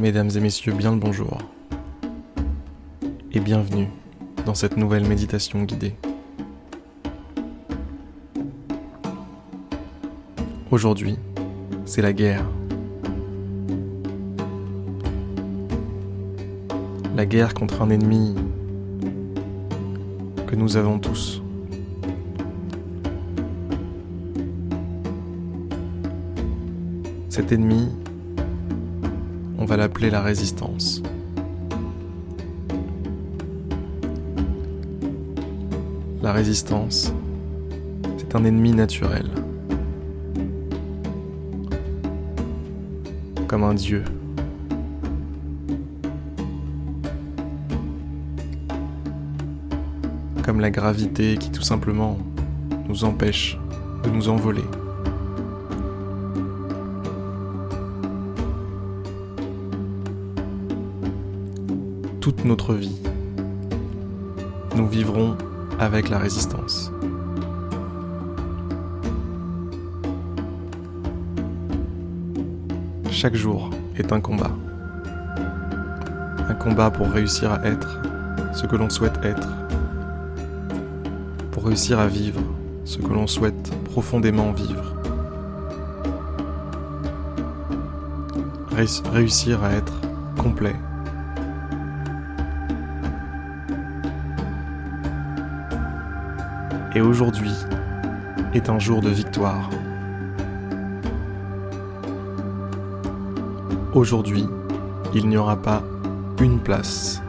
Mesdames et messieurs, bien le bonjour. Et bienvenue dans cette nouvelle méditation guidée. Aujourd'hui, c'est la guerre. La guerre contre un ennemi que nous avons tous. Cet ennemi, on va l'appeler la résistance. La résistance, c'est un ennemi naturel. Comme un dieu. Comme la gravité qui tout simplement nous empêche de nous envoler. Toute notre vie, nous vivrons avec la résistance. Chaque jour est un combat. Un combat pour réussir à être ce que l'on souhaite être. Pour réussir à vivre ce que l'on souhaite profondément vivre. réussir à être complet et aujourd'hui est un jour de victoire. Aujourd'hui, il n'y aura pas une place.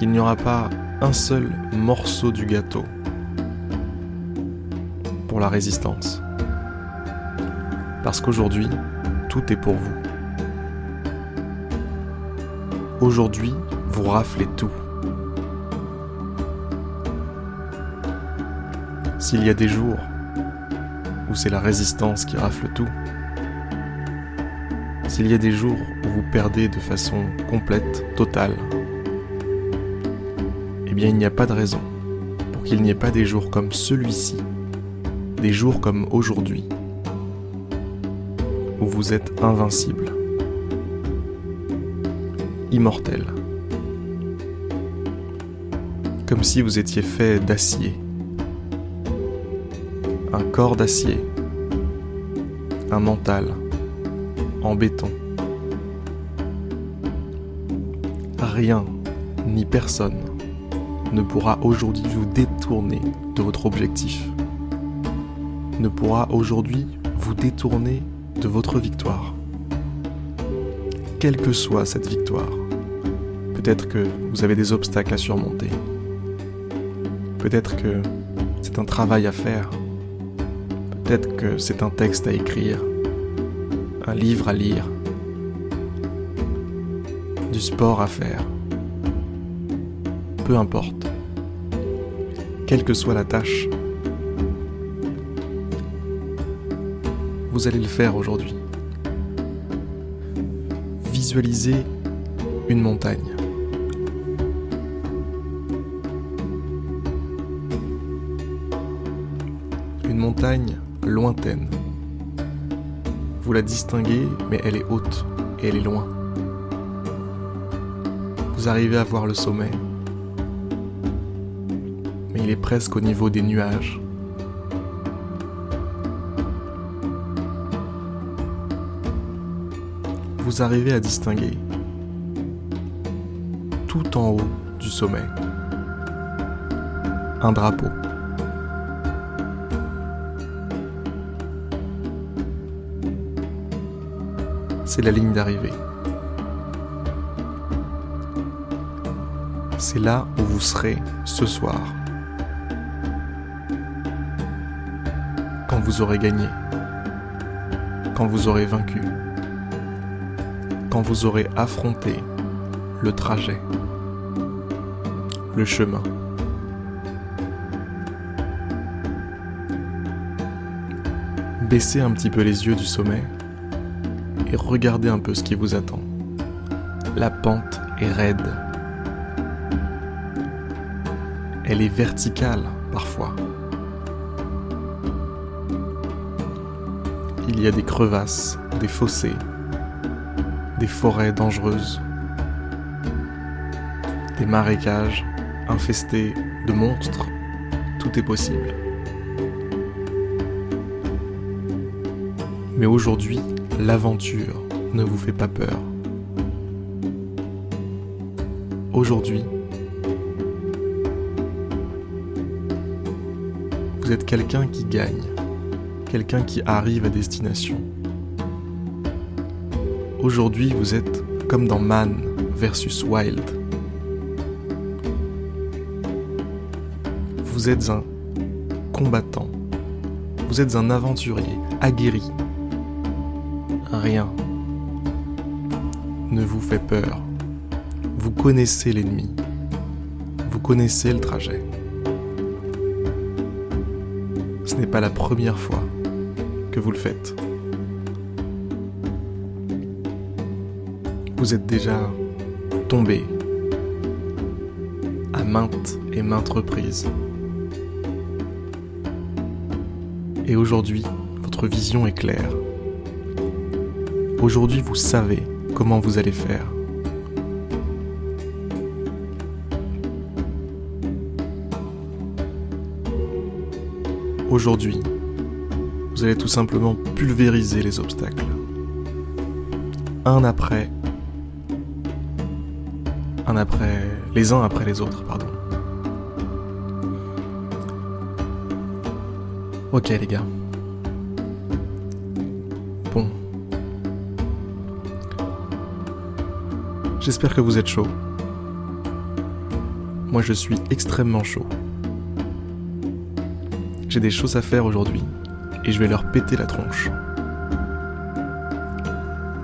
Il n'y aura pas un seul morceau du gâteau pour la résistance. Parce qu'aujourd'hui, tout est pour vous. Aujourd'hui, vous raflez tout. S'il y a des jours où c'est la résistance qui rafle tout, s'il y a des jours où vous perdez de façon complète, totale, eh bien il n'y a pas de raison pour qu'il n'y ait pas des jours comme celui-ci, des jours comme aujourd'hui, où vous êtes invincible, immortel, comme si vous étiez fait d'acier un corps d'acier, un mental en béton. Rien ni personne ne pourra aujourd'hui vous détourner de votre objectif, ne pourra aujourd'hui vous détourner de votre victoire. Quelle que soit cette victoire, peut-être que vous avez des obstacles à surmonter, peut-être que c'est un travail à faire, Peut-être que c'est un texte à écrire, un livre à lire, du sport à faire. Peu importe. Quelle que soit la tâche, vous allez le faire aujourd'hui. Visualisez une montagne. Une montagne lointaine. Vous la distinguez, mais elle est haute et elle est loin. Vous arrivez à voir le sommet, mais il est presque au niveau des nuages. Vous arrivez à distinguer tout en haut du sommet un drapeau. C'est la ligne d'arrivée. C'est là où vous serez ce soir. Quand vous aurez gagné. Quand vous aurez vaincu. Quand vous aurez affronté le trajet. Le chemin. Baissez un petit peu les yeux du sommet regardez un peu ce qui vous attend. La pente est raide. Elle est verticale parfois. Il y a des crevasses des fossés, des forêts dangereuses, des marécages infestés de monstres, tout est possible. Mais aujourd'hui, l'aventure ne vous fait pas peur. Aujourd'hui, vous êtes quelqu'un qui gagne, quelqu'un qui arrive à destination. Aujourd'hui, vous êtes comme dans Man versus Wild. Vous êtes un combattant. Vous êtes un aventurier aguerri. Rien ne vous fait peur. Vous connaissez l'ennemi. Vous connaissez le trajet. Ce n'est pas la première fois que vous le faites. vous êtes déjà tombé à maintes et maintes reprises. Et aujourd'hui, votre vision est claire. Aujourd'hui, vous savez comment vous allez faire. Aujourd'hui, vous allez tout simplement pulvériser les obstacles. Un après un après les uns après les autres, pardon. Ok les gars. J'espère que vous êtes chaud. Moi je suis extrêmement chaud. J'ai des choses à faire aujourd'hui et je vais leur péter la tronche.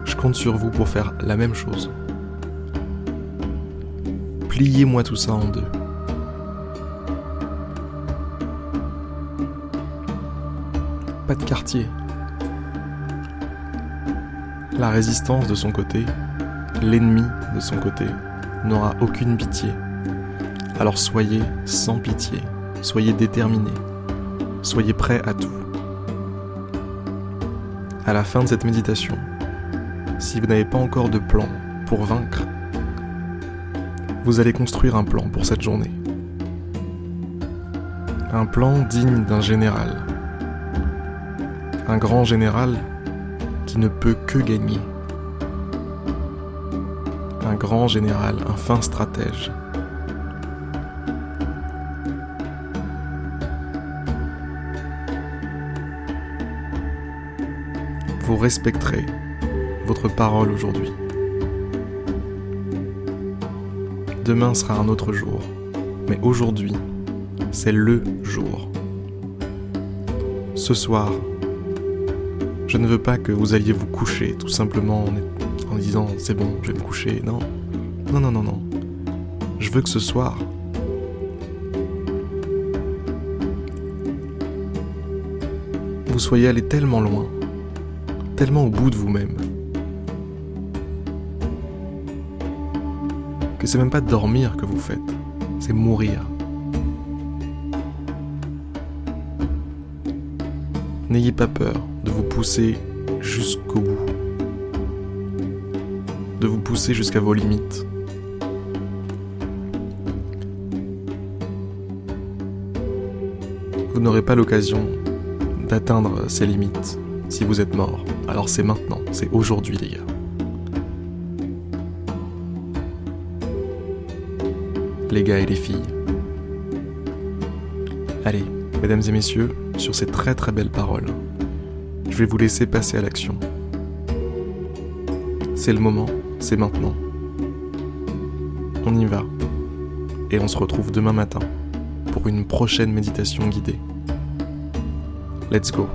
Je compte sur vous pour faire la même chose. Pliez-moi tout ça en deux. Pas de quartier. La résistance de son côté, l'ennemi de son côté, n'aura aucune pitié. Alors soyez sans pitié, soyez déterminés, soyez prêts à tout. À la fin de cette méditation, si vous n'avez pas encore de plan pour vaincre, vous allez construire un plan pour cette journée. Un plan digne d'un général. Un grand général qui ne peut que gagner. Grand général, un fin stratège. Vous respecterez votre parole aujourd'hui. Demain sera un autre jour. Mais aujourd'hui, c'est le jour. Ce soir, je ne veux pas que vous alliez vous coucher tout simplement en, disant c'est bon, je vais me coucher. Non. Non, non, non, non. Je veux que ce soir, vous soyez allé tellement loin, tellement au bout de vous-même, que c'est même pas dormir que vous faites, c'est mourir. N'ayez pas peur de vous pousser jusqu'au bout, pousser jusqu'à vos limites. Vous n'aurez pas l'occasion d'atteindre ces limites si vous êtes mort. Alors c'est maintenant, c'est aujourd'hui les gars. les gars et les filles. Allez, mesdames et messieurs, sur ces très très belles paroles, je vais vous laisser passer à l'action. C'est le moment, c'est maintenant. On y va. Et on se retrouve demain matin pour une prochaine méditation guidée. Let's go.